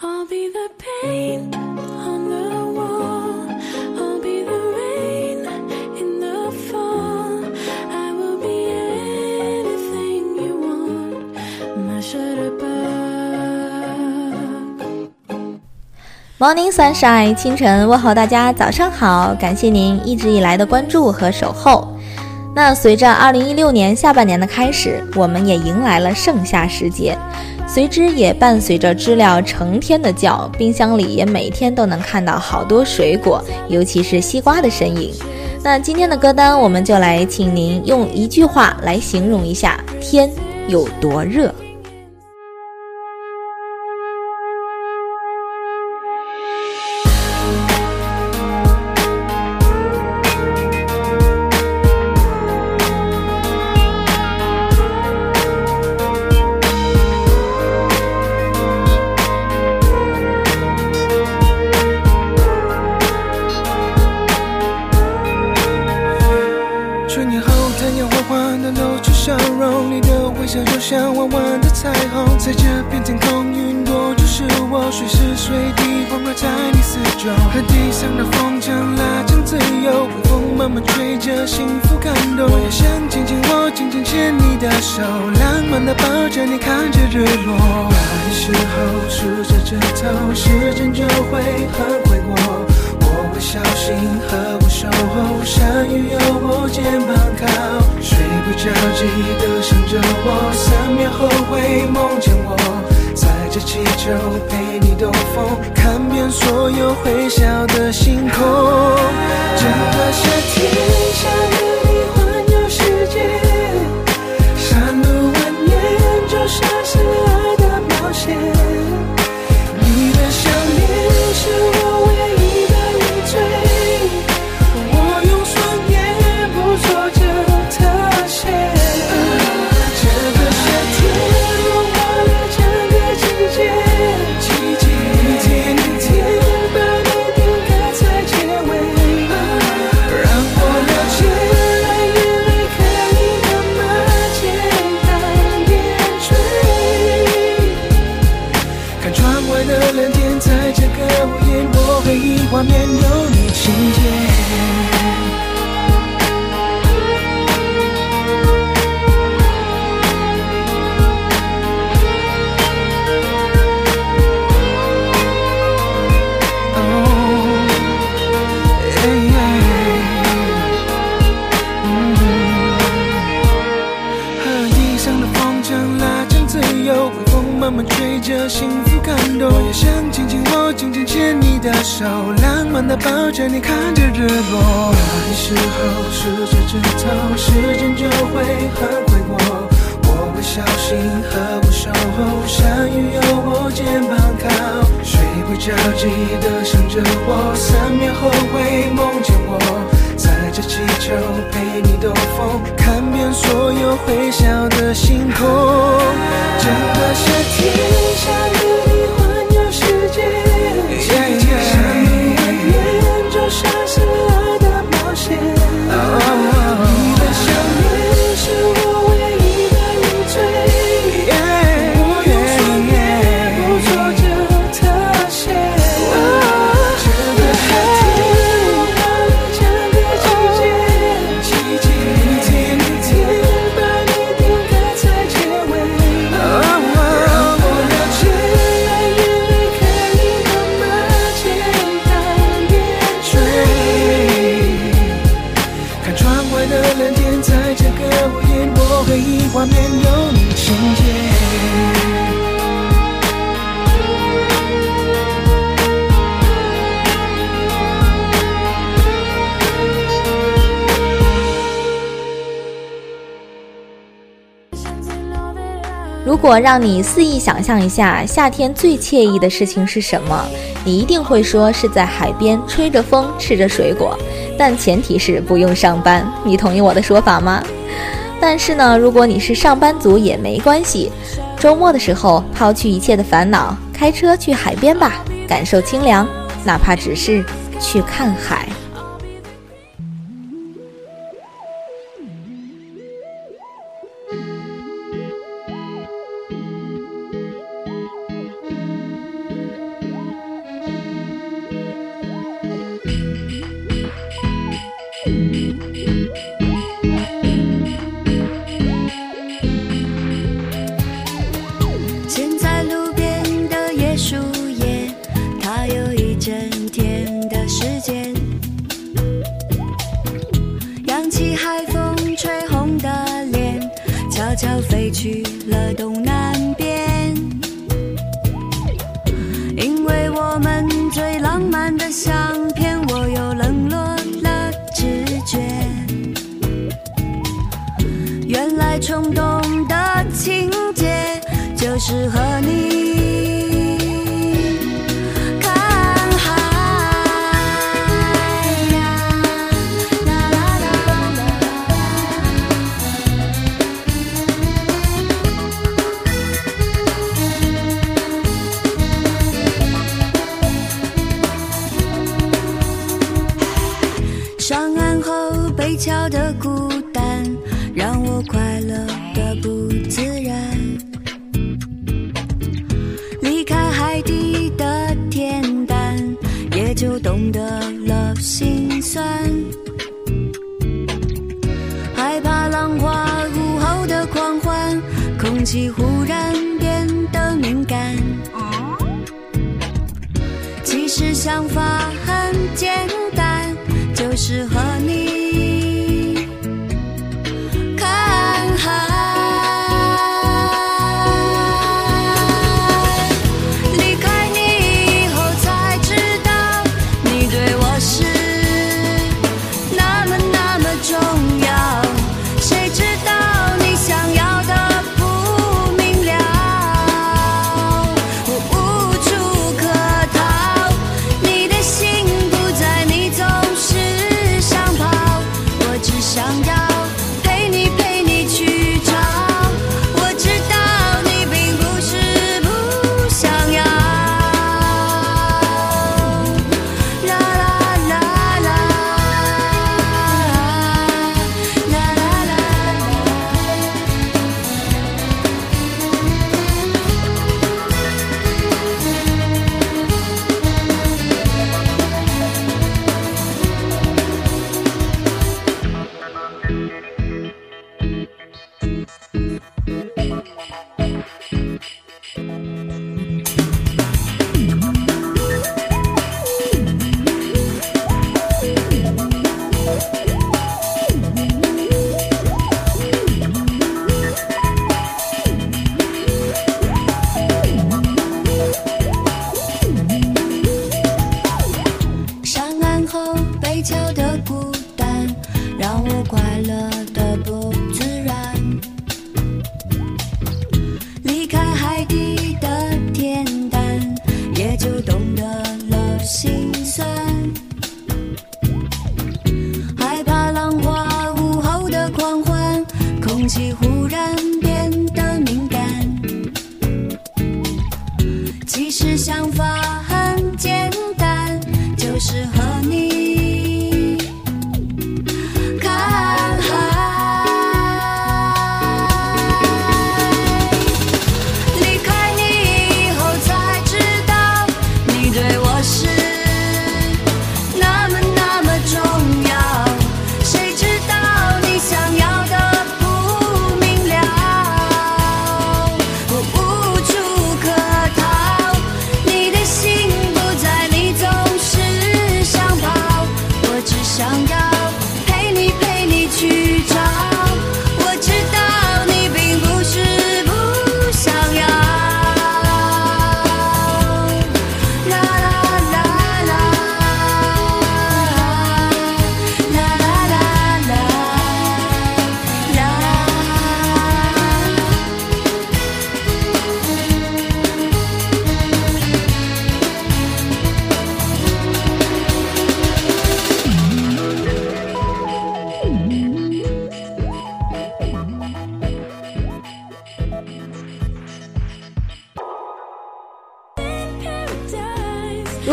I'll be the paint on the wall. I'll be the rain in the fall. I will be anything you want. My shutterbug. Morning Sunshine，清晨问候大家，早上好！感谢您一直以来的关注和守候。那随着二零一六年下半年的开始，我们也迎来了盛夏时节，随之也伴随着知了成天的叫，冰箱里也每天都能看到好多水果，尤其是西瓜的身影。那今天的歌单，我们就来请您用一句话来形容一下天有多热。慢吹着，幸福感动。我也想紧紧握，紧紧牵你的手，浪漫的抱着你，看着日落。那时候数着指头，时间就会很快过。我会小心呵护守候，山雨有我肩膀靠，睡不着记得想着我，三秒后会梦见我，着气球陪你兜风，看遍所有会笑的星空。整个夏天想和你环游世界，山路蜿蜒就像是爱的冒险。你的笑脸是我你，看着日落。那时候数着指头，时间就会很快过。我会小心呵护守候，山雨有我肩膀靠，睡不着记得想着我，三秒后会梦见我。载着气球陪你兜风，看遍所有会笑的星空。画面有你情节。如果让你肆意想象一下夏天最惬意的事情是什么，你一定会说是在海边吹着风吃着水果，但前提是不用上班。你同意我的说法吗？但是呢，如果你是上班族也没关系，周末的时候抛去一切的烦恼，开车去海边吧，感受清凉，哪怕只是去看海。就是和你看海呀，上岸后被敲的孤单，让我快乐的不自然。就懂得了心酸。害怕浪花午后的狂欢，空气忽然变得敏感。其实想法很简单，就是和你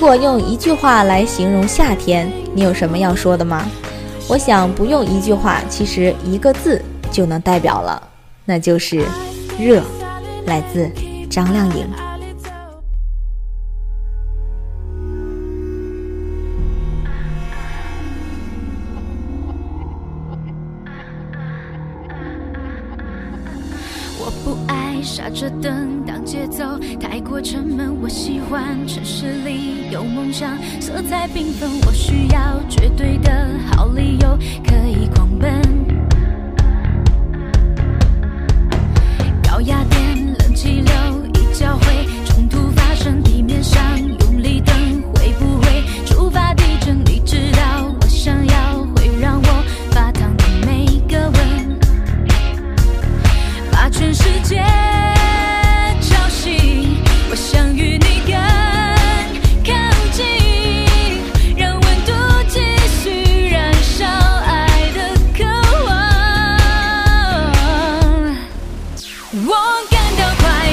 如果用一句话来形容夏天，你有什么要说的吗？我想不用一句话，其实一个字就能代表了，那就是热。来自张靓颖。我不爱刹车灯，城门。我喜欢城市里有梦想，色彩缤纷。我需要绝对的好理由，可以狂奔。高压电，冷气流已交汇，都快。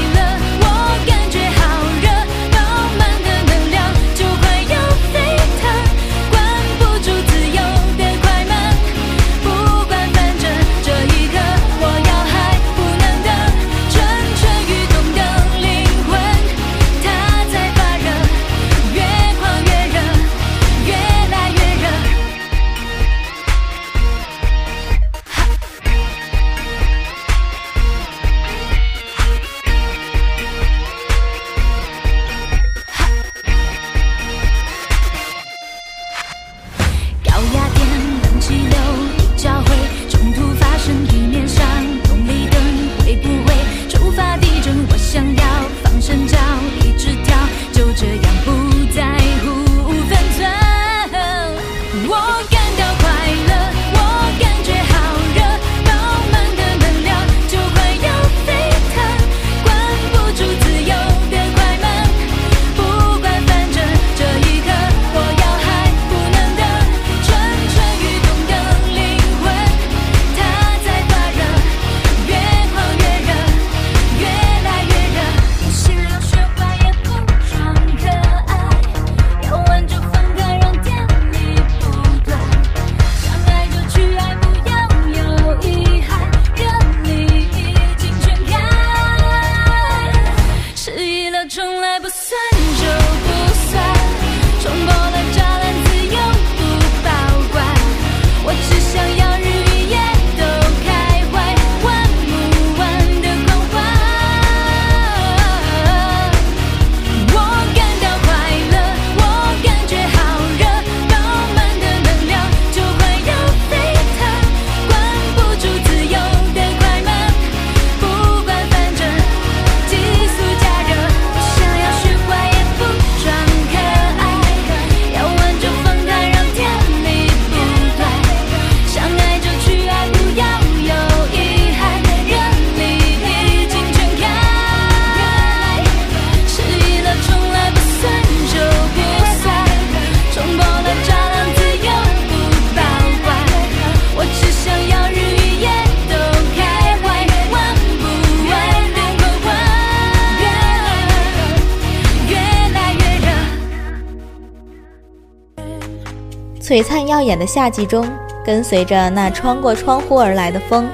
璀璨耀眼的夏季中，跟随着那穿过窗户而来的风，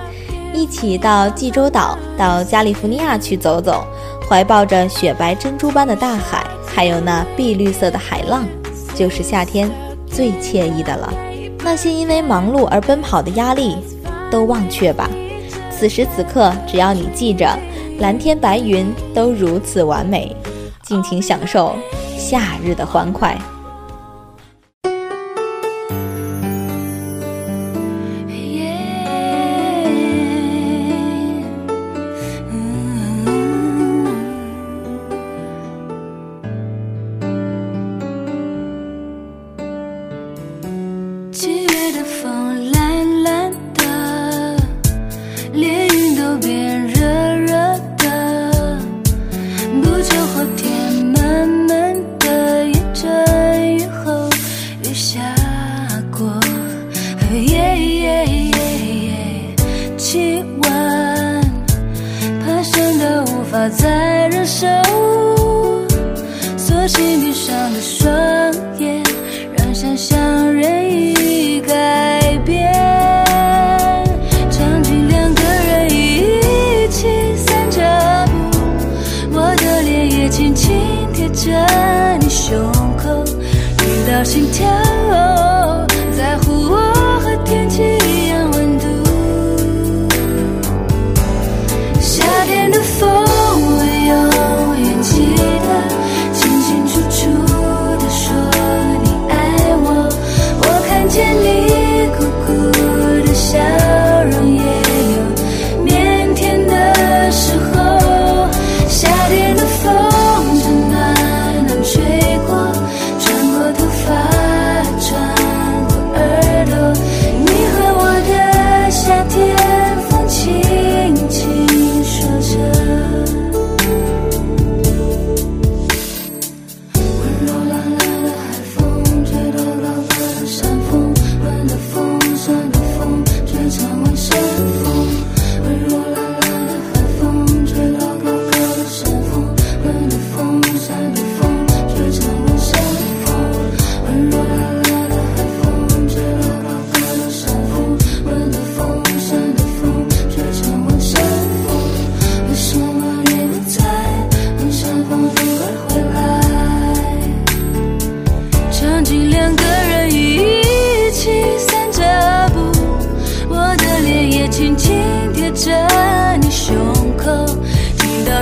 一起到济州岛、到加利福尼亚去走走，怀抱着雪白珍珠般的大海，还有那碧绿色的海浪，就是夏天最惬意的了。那些因为忙碌而奔跑的压力，都忘却吧。此时此刻，只要你记着，蓝天白云都如此完美，尽情享受夏日的欢快。心跳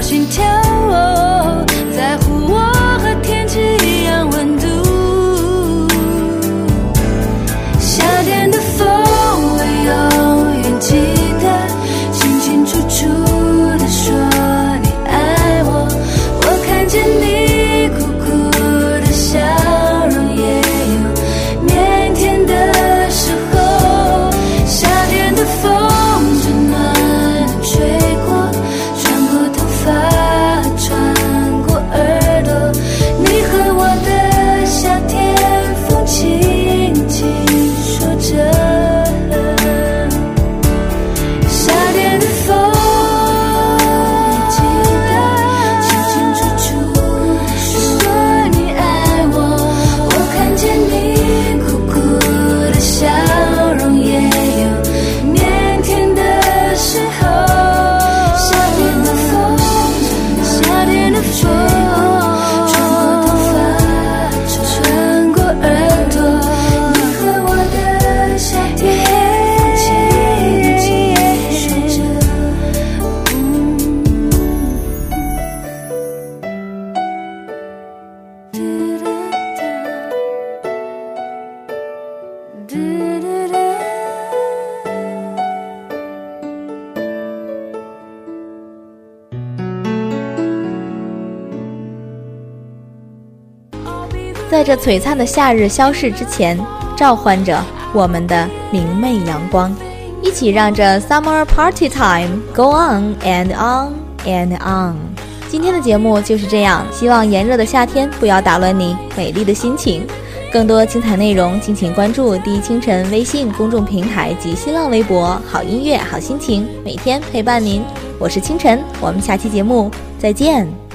心跳。在这璀璨的夏日消逝之前，召唤着我们的明媚阳光，一起让这 summer party time go on and on and on。今天的节目就是这样，希望炎热的夏天不要打乱你美丽的心情。更多精彩内容，敬请关注第一清晨微信公众平台及新浪微博。好音乐，好心情，每天陪伴您。我是清晨，我们下期节目再见。